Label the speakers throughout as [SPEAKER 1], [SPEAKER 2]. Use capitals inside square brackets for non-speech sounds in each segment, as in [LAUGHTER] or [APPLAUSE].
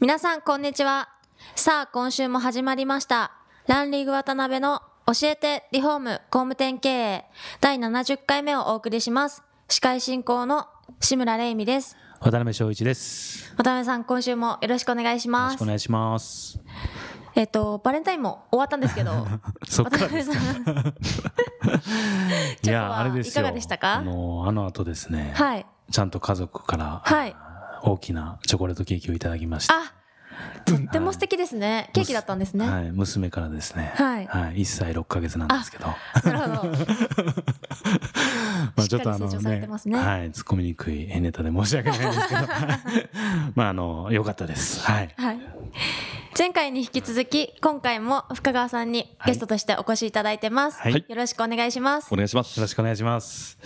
[SPEAKER 1] 皆さんこんにちは。さあ今週も始まりました。ランリーグ渡辺の教えてリフォーム工務店経営第70回目をお送りします。司会進行の志村玲美です。
[SPEAKER 2] 渡辺翔一です。
[SPEAKER 1] 渡辺さん今週もよろしくお願いし
[SPEAKER 2] よろ
[SPEAKER 1] ます
[SPEAKER 2] しくお願いします。
[SPEAKER 1] えっとバレンタインも終わったんですけど。[LAUGHS]
[SPEAKER 2] そっか。ら
[SPEAKER 1] 渡辺さん。[LAUGHS]
[SPEAKER 2] いや、
[SPEAKER 1] は
[SPEAKER 2] あれですよ。
[SPEAKER 1] いかがでしたか？
[SPEAKER 2] あの、あの後ですね、
[SPEAKER 1] はい。
[SPEAKER 2] ちゃんと家族から、
[SPEAKER 1] はい。
[SPEAKER 2] 大きなチョコレートケーキをいただきました。
[SPEAKER 1] あ [LAUGHS] とっても素敵ですねケーキだったんですね
[SPEAKER 2] はい、娘からですね。
[SPEAKER 1] はい
[SPEAKER 2] はい、1歳6ヶ月なんですけど。
[SPEAKER 1] なるほど [LAUGHS]
[SPEAKER 2] ま
[SPEAKER 1] しっかり成長されてますね
[SPEAKER 2] はい、突っ込みにくいネタで申し訳ないんですけど、[LAUGHS] まあ、あの、良かったです。はい。
[SPEAKER 1] はい。前回に引き続き、今回も深川さんにゲストとしてお越しいただいてます。
[SPEAKER 2] はい
[SPEAKER 1] よろしくお願いします
[SPEAKER 3] お。願いします。
[SPEAKER 2] よろしくお願いします。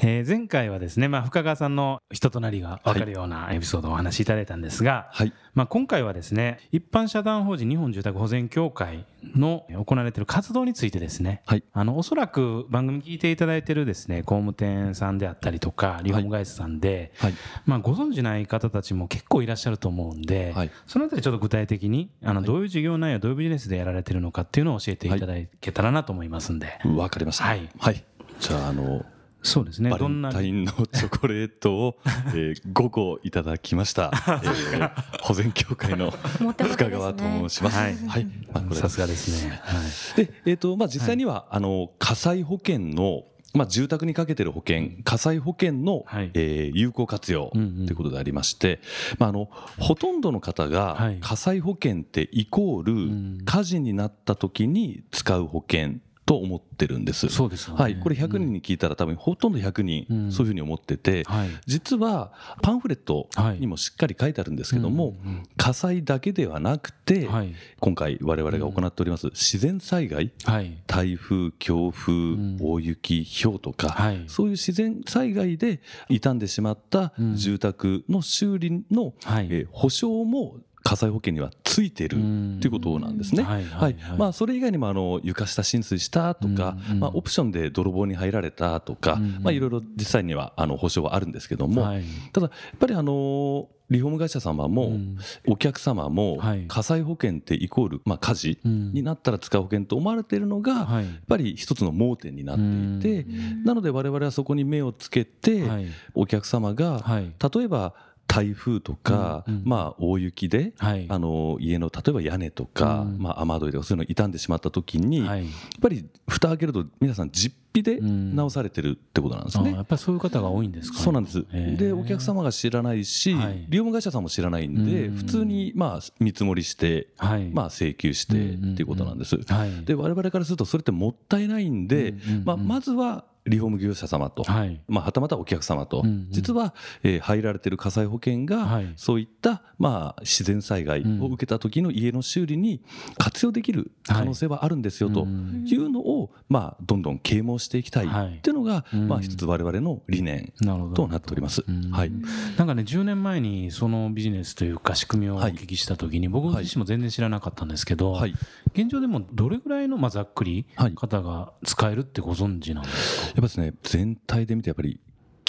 [SPEAKER 2] えー前回はですね、まあ、深川さんの人となりが分かるようなエピソードをお話しいただいたんですが、
[SPEAKER 3] はい。
[SPEAKER 2] まあ、今回はですね、一般社団法人日本住宅保全協会の行われている活動についてですね、
[SPEAKER 3] はい
[SPEAKER 2] あの、おそらく番組聞いていただいているですね、工務店さんであったりとか、リフォーム会社さんで、
[SPEAKER 3] はい。
[SPEAKER 2] まあ、ご存知ない方たちも結構いらっしゃると思うんで、
[SPEAKER 3] はい
[SPEAKER 2] そのあたりちょっと具体的に、あの、どういう事業内容、どういうビジネスでやられてるのかっていうのを教えていただけたらなと思いますんで、
[SPEAKER 3] わかりました。
[SPEAKER 2] はい
[SPEAKER 3] はい。じゃあ、あの、
[SPEAKER 2] そうですね、
[SPEAKER 3] バレ
[SPEAKER 2] どんな。
[SPEAKER 3] ンタインのチョコレートを、[LAUGHS] えー、5個いただきました。[LAUGHS] えー、保全協会の深川と申します。
[SPEAKER 2] はい
[SPEAKER 3] はい。まあ、これ
[SPEAKER 2] さすがですね。はい。
[SPEAKER 3] で、えっ、と、まあ、実際には、あの、火災保険の、まあ、住宅にかけてる保険、火災保険の、
[SPEAKER 2] はい
[SPEAKER 3] えー有効活用ということでありまして、まあ、あの、ほとんどの方が
[SPEAKER 2] はい、
[SPEAKER 3] 火災保険ってイコー
[SPEAKER 2] ん
[SPEAKER 3] ル、火事になった時に使う保険と思ってるんです。
[SPEAKER 2] そうですよね
[SPEAKER 3] はい。これ100人に聞いたら多分ほとんど100人
[SPEAKER 2] うん
[SPEAKER 3] そういうふうに思ってて、
[SPEAKER 2] はい。
[SPEAKER 3] 実はパンフレットにもしっかり書いてあるんですけども、
[SPEAKER 2] うんうん
[SPEAKER 3] 火災だけではなくて、
[SPEAKER 2] はい。
[SPEAKER 3] 今回我々が行っております自然災害、
[SPEAKER 2] はい。
[SPEAKER 3] 台風、強風、
[SPEAKER 2] ん
[SPEAKER 3] 大雪、氷とか、
[SPEAKER 2] はい
[SPEAKER 3] そういう自然災害で傷んでしまった
[SPEAKER 2] うん
[SPEAKER 3] 住宅の修理の、
[SPEAKER 2] はい
[SPEAKER 3] えー保証も火災保険にはついてる
[SPEAKER 2] うん。
[SPEAKER 3] ということなんですね。
[SPEAKER 2] はいはいはい。
[SPEAKER 3] まあ、それ以外にもあの床下浸水したとか、
[SPEAKER 2] うん。うん
[SPEAKER 3] まあ、オプションで泥棒に入られたとか、
[SPEAKER 2] うん
[SPEAKER 3] まあ、いろいろ実際にはあの保証はあるんですけども、
[SPEAKER 2] はい。
[SPEAKER 3] ただやっぱりあのリフォーム会社様も、
[SPEAKER 2] うん。
[SPEAKER 3] お客様も
[SPEAKER 2] はい。
[SPEAKER 3] 火災保険ってイコール、まあ、火事
[SPEAKER 2] うん。
[SPEAKER 3] になったら使う保険と思われているのが、
[SPEAKER 2] はい。
[SPEAKER 3] やっぱり一つの盲点になっていて、なので我々はそこに目をつけて、
[SPEAKER 2] はい。
[SPEAKER 3] お客様が、
[SPEAKER 2] はい。
[SPEAKER 3] 例えば台風とか、
[SPEAKER 2] うんうん
[SPEAKER 3] まあ、大雪で、
[SPEAKER 2] はい。
[SPEAKER 3] あの家の例えば屋根とか、
[SPEAKER 2] うん
[SPEAKER 3] まあ、雨どいとかそういうの傷んでしまった時に、やっ
[SPEAKER 2] はい。
[SPEAKER 3] ぱり蓋開けると皆さん実費で
[SPEAKER 2] うん
[SPEAKER 3] 直されてるってことなんですね。
[SPEAKER 2] あやっぱりそういう方が多いんですかね。
[SPEAKER 3] そうなんです。で、お客様が知らないし、
[SPEAKER 2] はい
[SPEAKER 3] 利用会社さんも知らないんで、
[SPEAKER 2] うん
[SPEAKER 3] 普通にまあ見積もりして、
[SPEAKER 2] はい。
[SPEAKER 3] まあ請求してっていうことなんです。
[SPEAKER 2] はい。
[SPEAKER 3] で、我々からするとそれってもったいないんで、
[SPEAKER 2] うんうんうん
[SPEAKER 3] まあ、まずはリフォーム業者様と、
[SPEAKER 2] はい。
[SPEAKER 3] まあ、はたまたお客様と、
[SPEAKER 2] うんうん。
[SPEAKER 3] 実は、えー入られてる火災保険が、
[SPEAKER 2] はい。
[SPEAKER 3] そういった、まあ、自然災害を受けた時の家の修理に活用できる可能性はあるんですよと
[SPEAKER 2] うん
[SPEAKER 3] いうのを、まあ、どんどん啓蒙していきたい
[SPEAKER 2] はい
[SPEAKER 3] っていうのが、
[SPEAKER 2] うん
[SPEAKER 3] まあ、一つ我々の理念。となっております。
[SPEAKER 2] うん
[SPEAKER 3] はい。
[SPEAKER 2] なんかね、10年前にそのビジネスというか仕組みをお聞きしたときに、僕自身も全然知らなかったんですけど、
[SPEAKER 3] はい。
[SPEAKER 2] 現状でもどれぐらいの、まあ、ざっくり
[SPEAKER 3] はい
[SPEAKER 2] 方が使えるってご存知なんですか？
[SPEAKER 3] やっぱですね、全体で見てやっぱり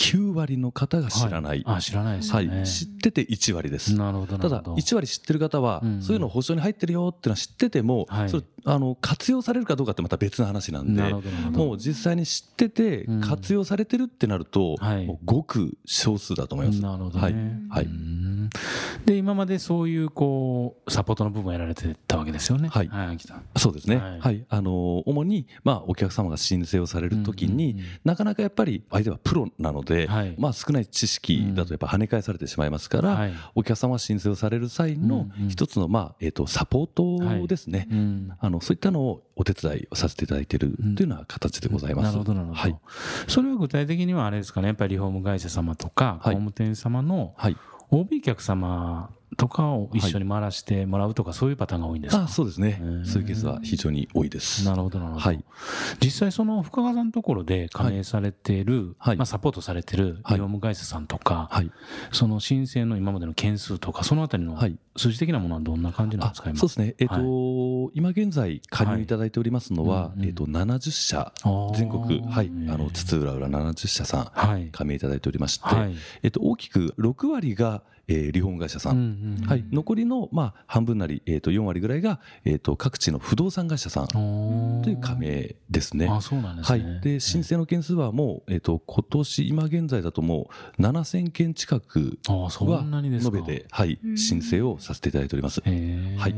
[SPEAKER 3] 9割の方が知らない。
[SPEAKER 2] はあ、知らないです
[SPEAKER 3] はい。知ってて1割です。
[SPEAKER 2] なるほど、な
[SPEAKER 3] ただ
[SPEAKER 2] るほど。
[SPEAKER 3] 1割知ってる方は、
[SPEAKER 2] うん
[SPEAKER 3] そういうの保証に入ってるよっていうのは知ってても、
[SPEAKER 2] はい
[SPEAKER 3] それあの活用されるかどうかってまた別の話なんでもう実際に知ってて
[SPEAKER 2] うん
[SPEAKER 3] 活用されてるってなると、うごく少数だと思います。
[SPEAKER 2] なるほど
[SPEAKER 3] はい
[SPEAKER 2] ね。
[SPEAKER 3] はい
[SPEAKER 2] うんで、今までそういう、こう、サポートの部分をやられてたわけですよね。
[SPEAKER 3] はい
[SPEAKER 2] はい、
[SPEAKER 3] そうですね。
[SPEAKER 2] は
[SPEAKER 3] はいい。あの主にまあお客様が申請をされるときに、
[SPEAKER 2] うんうんうん
[SPEAKER 3] なかなかやっぱり相手はプロなので、
[SPEAKER 2] はい
[SPEAKER 3] まあ少ない知識だとやっぱ跳ね返されてしまいますから、
[SPEAKER 2] はい
[SPEAKER 3] お客様が申請をされる際の
[SPEAKER 2] うんうん
[SPEAKER 3] 一つのまあえっ、とサポートですね。
[SPEAKER 2] うん
[SPEAKER 3] あのそういったのをお手伝いをさせていただいているというような形でございます。
[SPEAKER 2] なるほど、なるほど。
[SPEAKER 3] はい。
[SPEAKER 2] それは具体的にはあれですかね、やっぱりリフォーム会社様とか、工
[SPEAKER 3] はい
[SPEAKER 2] 務店様の
[SPEAKER 3] はい。
[SPEAKER 2] OB 客様とかを一緒に回らせてもらうとか、そういうパターンが多いんですか？
[SPEAKER 3] あそうですね。そういうケースは非常に多いです。
[SPEAKER 2] なるほどなるほど、
[SPEAKER 3] はい。
[SPEAKER 2] 実際その深川さんのところで加盟されている、
[SPEAKER 3] はい。
[SPEAKER 2] まあ、サポートされてる
[SPEAKER 3] はい。
[SPEAKER 2] 業務会社さんとか、
[SPEAKER 3] はい。
[SPEAKER 2] その申請の今までの件数とかそのあたりの
[SPEAKER 3] はい。
[SPEAKER 2] 数字的なものはどんな感じなんですか今？
[SPEAKER 3] そうですね。えっ、と、今現在加入いただいておりますのは、えっ、と、70社、全国、はい、あの、
[SPEAKER 2] えー。
[SPEAKER 3] 津々浦々70社さん、
[SPEAKER 2] はい。
[SPEAKER 3] 加盟いただいておりまして、
[SPEAKER 2] はい。
[SPEAKER 3] えっ、と、大きく6割が、えーリフォーム会社さん。
[SPEAKER 2] うんうんうん。
[SPEAKER 3] はい、残りの、まあ、半分なり、えー、と4割ぐらいが、えー、と各地の不動産会社さんという加盟ですね。
[SPEAKER 2] あそうなんです
[SPEAKER 3] は
[SPEAKER 2] ね、
[SPEAKER 3] い、で申請の件数はもう、えー、と今年今現在だともう7000件近く
[SPEAKER 2] あそ
[SPEAKER 3] は延べて、はい
[SPEAKER 1] うん、
[SPEAKER 3] 申請をさせていただいております。はい。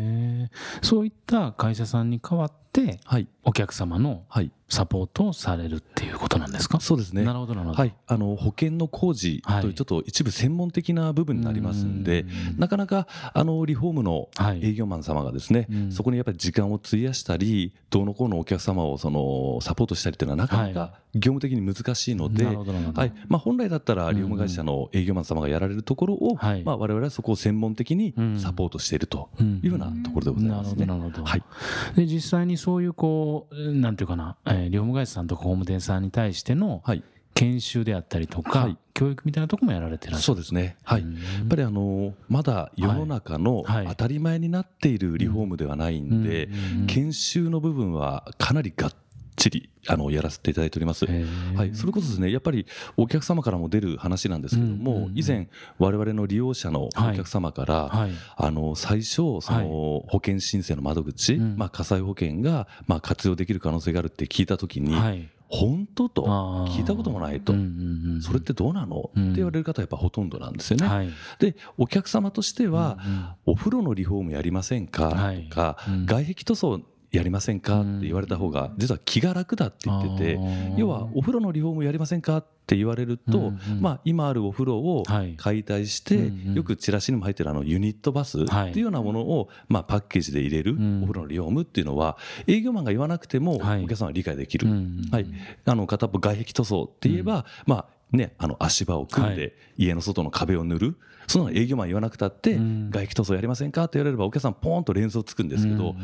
[SPEAKER 2] そういった会社さんに代わって
[SPEAKER 3] はい、
[SPEAKER 2] お客様の
[SPEAKER 3] はい、
[SPEAKER 2] サポートをされるっていうことなんですか？
[SPEAKER 3] そうですね。
[SPEAKER 2] なるほどなるほど。
[SPEAKER 3] はい、あの保険の工事と
[SPEAKER 2] はい。
[SPEAKER 3] いうちょっと一部専門的な部分になりますんで、
[SPEAKER 2] うん。
[SPEAKER 3] なかなかあのリフォームの
[SPEAKER 2] はい。
[SPEAKER 3] 営業マン様がですね、
[SPEAKER 2] うん。
[SPEAKER 3] そこにやっぱり時間を費やしたり、どうのこうのお客様をそのサポートしたりっていうのはなかな
[SPEAKER 2] は
[SPEAKER 3] か業務的に難しいので、はい。まあ、本来だったらリフォーム会社の営業マン様がやられるところを、
[SPEAKER 2] はい。
[SPEAKER 3] まあ、我々はそこを専門的に
[SPEAKER 2] うん。
[SPEAKER 3] サポートしていると
[SPEAKER 2] うん。
[SPEAKER 3] いうようなところでございますね。
[SPEAKER 2] なるほど。
[SPEAKER 3] はい。
[SPEAKER 2] で、実際にそういう、こう、なんていうかな、えー、業務会社さんとか工務店さんに対しての
[SPEAKER 3] はい。
[SPEAKER 2] 研修であったりとか、
[SPEAKER 3] はい。
[SPEAKER 2] 教育みたいなところもやられてらっしゃる。
[SPEAKER 3] そうですね、はい、やっぱりあのまだ世の中の
[SPEAKER 2] はい。
[SPEAKER 3] 当たり前になっているリフォームではないんで、研修の部分はかなりがっちりあのやらせていただいております。はい、それこそですねやっぱりお客様からも出る話なんですけども、以前我々の利用者のお客様から、
[SPEAKER 2] はい。
[SPEAKER 3] あの最初その保険申請の窓口、
[SPEAKER 2] うん。
[SPEAKER 3] まあ、火災保険がまあ活用できる可能性があるって聞いた時に、
[SPEAKER 2] はい。
[SPEAKER 3] 本当と聞いたこともないと、それってどうなの、
[SPEAKER 2] うん。
[SPEAKER 3] って言われる方はやっぱほとんどなんですよね。
[SPEAKER 2] はい。
[SPEAKER 3] でお客様としては、お風呂のリフォームやりませんか、
[SPEAKER 2] はい。
[SPEAKER 3] とか、
[SPEAKER 2] うん。
[SPEAKER 3] 外壁塗装やりませんか？って言われた方が実は気が楽だって言ってて要はお風呂のリフォームやりませんかって言われると、まあ、今あるお風呂を
[SPEAKER 2] はい。
[SPEAKER 3] 解体して、よくチラシにも入ってるあのユニットバスって
[SPEAKER 2] はい
[SPEAKER 3] いうようなものを、まあ、パッケージで入れる
[SPEAKER 2] うん。
[SPEAKER 3] お風呂のリフォームっていうのは営業マンが言わなくてもお
[SPEAKER 2] はい。
[SPEAKER 3] 客さんは理解できる、はい、あの片っぽ外壁塗装って言えば、まあね、あの足場を組ん
[SPEAKER 2] は
[SPEAKER 3] で家の外の壁を塗る、その営業マン言わなくたって、
[SPEAKER 2] うん。
[SPEAKER 3] 外壁塗装やりませんか？って言われればお客さんポーンと連想つくんですけど、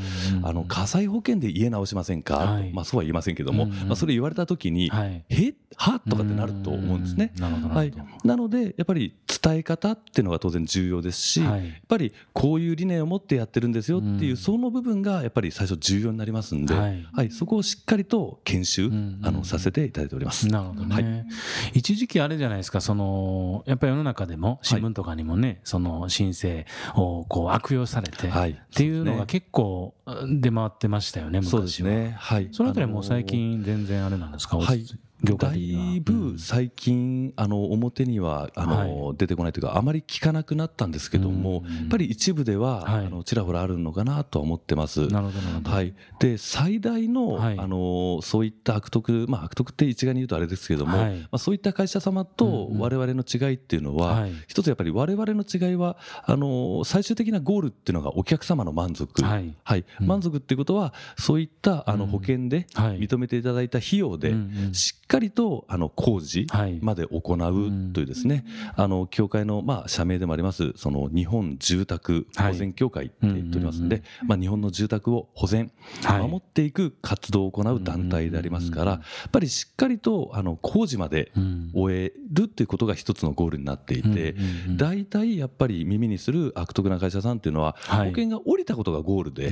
[SPEAKER 3] あの火災保険で家直しませんか、
[SPEAKER 2] はい。
[SPEAKER 3] まあ、そうは言いませんけども、まあ、それ言われた時に、
[SPEAKER 2] はい。
[SPEAKER 3] えは？とかってなると思うんですね。
[SPEAKER 2] うん。な。
[SPEAKER 3] はい。
[SPEAKER 2] な
[SPEAKER 3] のでやっぱり伝え方っていうのが当然重要ですし、
[SPEAKER 2] どはい。
[SPEAKER 3] やっぱりこういう理念を持ってやってるんですよっていう、
[SPEAKER 2] うん。
[SPEAKER 3] その部分がやっぱり最初重要になりますんで、
[SPEAKER 2] は
[SPEAKER 3] はい。いそこをしっかりと研修、
[SPEAKER 2] うん。
[SPEAKER 3] あのさせていただいております。
[SPEAKER 2] なるほどね、
[SPEAKER 3] はい。
[SPEAKER 2] 一時期あれじゃないですかそのやっぱり世の中でも新聞とかにもね、その申請をこう悪用されて、
[SPEAKER 3] はい。
[SPEAKER 2] っていうのが結構出回ってましたよね昔は。
[SPEAKER 3] そうですね。はい。
[SPEAKER 2] そのあたりはもう最近全然あれなんですか、
[SPEAKER 3] はい
[SPEAKER 2] 業
[SPEAKER 3] だ
[SPEAKER 2] 界的にはい
[SPEAKER 3] ぶ最近、あの表にはあの、
[SPEAKER 2] は
[SPEAKER 3] 出てこないというか、あまり聞かなくなったんですけども、
[SPEAKER 2] うん。
[SPEAKER 3] やっぱり一部では、
[SPEAKER 2] はい。
[SPEAKER 3] あのちらほらあるのかなとは思ってます。
[SPEAKER 2] なるほど
[SPEAKER 3] はい、で最大の,、
[SPEAKER 2] はい。
[SPEAKER 3] あのそういった悪徳、まあ、悪徳って一概に言うとあれですけども、
[SPEAKER 2] はい。
[SPEAKER 3] まあ、そういった会社様と我々の違いっていうのは、
[SPEAKER 2] はい。
[SPEAKER 3] 一つやっぱり我々の違いはあの最終的なゴールっていうのがお客様の満足、
[SPEAKER 2] はい。
[SPEAKER 3] 満足っていうことはそういったあの
[SPEAKER 2] うん。
[SPEAKER 3] 保険で
[SPEAKER 2] はい。
[SPEAKER 3] 認めていただいた費用で、
[SPEAKER 2] うんうん。
[SPEAKER 3] しっかりとあの工事
[SPEAKER 2] はい。
[SPEAKER 3] まで行うというですね、あの協会のまあ社名でもありますその日本住宅保全協会って言っておりますんで、
[SPEAKER 2] はい
[SPEAKER 3] まあ日本の住宅を保全
[SPEAKER 2] はい。
[SPEAKER 3] 守っていく活動を行う団体でありますから、
[SPEAKER 2] うん
[SPEAKER 3] やっぱりしっかりとあの工事まで
[SPEAKER 2] うん。
[SPEAKER 3] 終えるっていうことが一つのゴールになっていて、大体やっぱり耳にする悪徳な会社さんっていうのは、
[SPEAKER 2] はい。
[SPEAKER 3] 保険が降りたことがゴールで、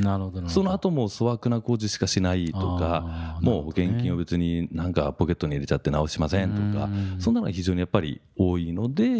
[SPEAKER 3] その後も粗悪な工事しかしないとかもう保険金を別になんかポケットに入れちゃって直しませんとか
[SPEAKER 2] うん。
[SPEAKER 3] そんなのが非常にやっぱり多いので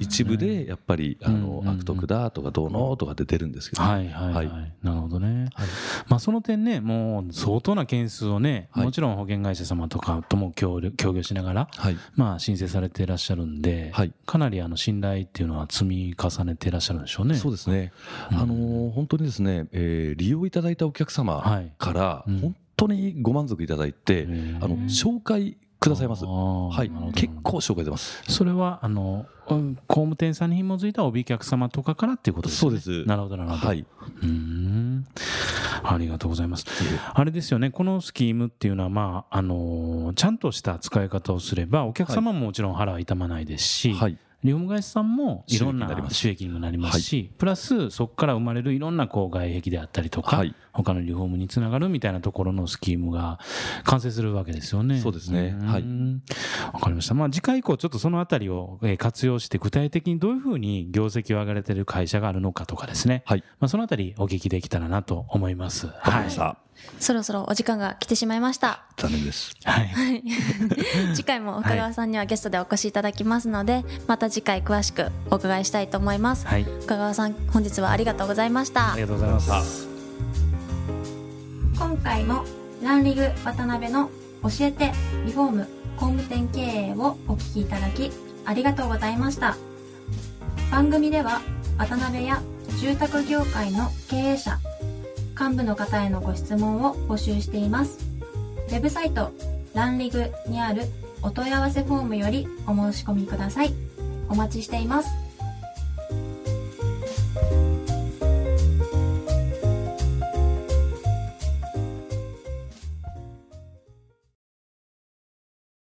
[SPEAKER 3] 一部でやっぱりあの悪徳だとかどうのとかって出るんですけど、
[SPEAKER 2] はいはいはい、
[SPEAKER 3] は
[SPEAKER 2] なるほどね、
[SPEAKER 3] はい。
[SPEAKER 2] まあ、その点ねもう相当な件数をね、
[SPEAKER 3] はい。
[SPEAKER 2] もちろん保険会社様とかとも協力協業しながら、
[SPEAKER 3] はい。
[SPEAKER 2] まあ、申請されていらっしゃるんで、
[SPEAKER 3] はい。
[SPEAKER 2] かなりあの信頼っていうのは積み重ねていらっしゃるんでしょうね。
[SPEAKER 3] そうですね、
[SPEAKER 2] うん。
[SPEAKER 3] あのー本当にですね、えー利用いただいたお客様
[SPEAKER 2] はい。
[SPEAKER 3] から
[SPEAKER 2] うん。
[SPEAKER 3] 本当にご満足いただいて、あの紹介くださいます。はい結構紹介出ます。
[SPEAKER 2] それはあのうん工務店さんに紐づいた帯客様とかからっていうことですよね。
[SPEAKER 3] そうです
[SPEAKER 2] なるほどなるほど。
[SPEAKER 3] はい、
[SPEAKER 2] うーんありがとうございます。あれですよね、このスキームっていうのは、まああのちゃんとした使い方をすれば、お客様ももちろん腹は痛まないですし、
[SPEAKER 3] はい、
[SPEAKER 2] リフォーム会社さんもいろんな収益にもなりますし、プラスそこから生まれるいろんなこう外壁であったりとか、他のリフォームにつながるみたいなところのスキームが完成するわけですよね。
[SPEAKER 3] そうですね。はい。
[SPEAKER 2] わかりました。まあ次回以降ちょっとそのあたりを活用して具体的にどういうふうに業績を上げられている会社があるのかとかですね。はい。まあそのあたりお聞きできたらなと思います。
[SPEAKER 3] はい。
[SPEAKER 1] そろそろお時間が来てしまいました。
[SPEAKER 3] 残念です。
[SPEAKER 2] はい。[LAUGHS]
[SPEAKER 1] 次回も深川さんにはゲストでお越しいただきますので、また次回詳しくお伺いしたいと思います。はい。深川さん、本日はありがとうございました。
[SPEAKER 2] ありがとうございます。
[SPEAKER 1] 今回もランリグ渡辺の教えてリフォーム工務店経営をお聞きいただきありがとうございました。番組では渡辺や住宅業界の経営者幹部の方へのご質問を募集しています。ウェブサイト、ランリグにあるお問い合わせフォームよりお申し込みください。お待ちしています。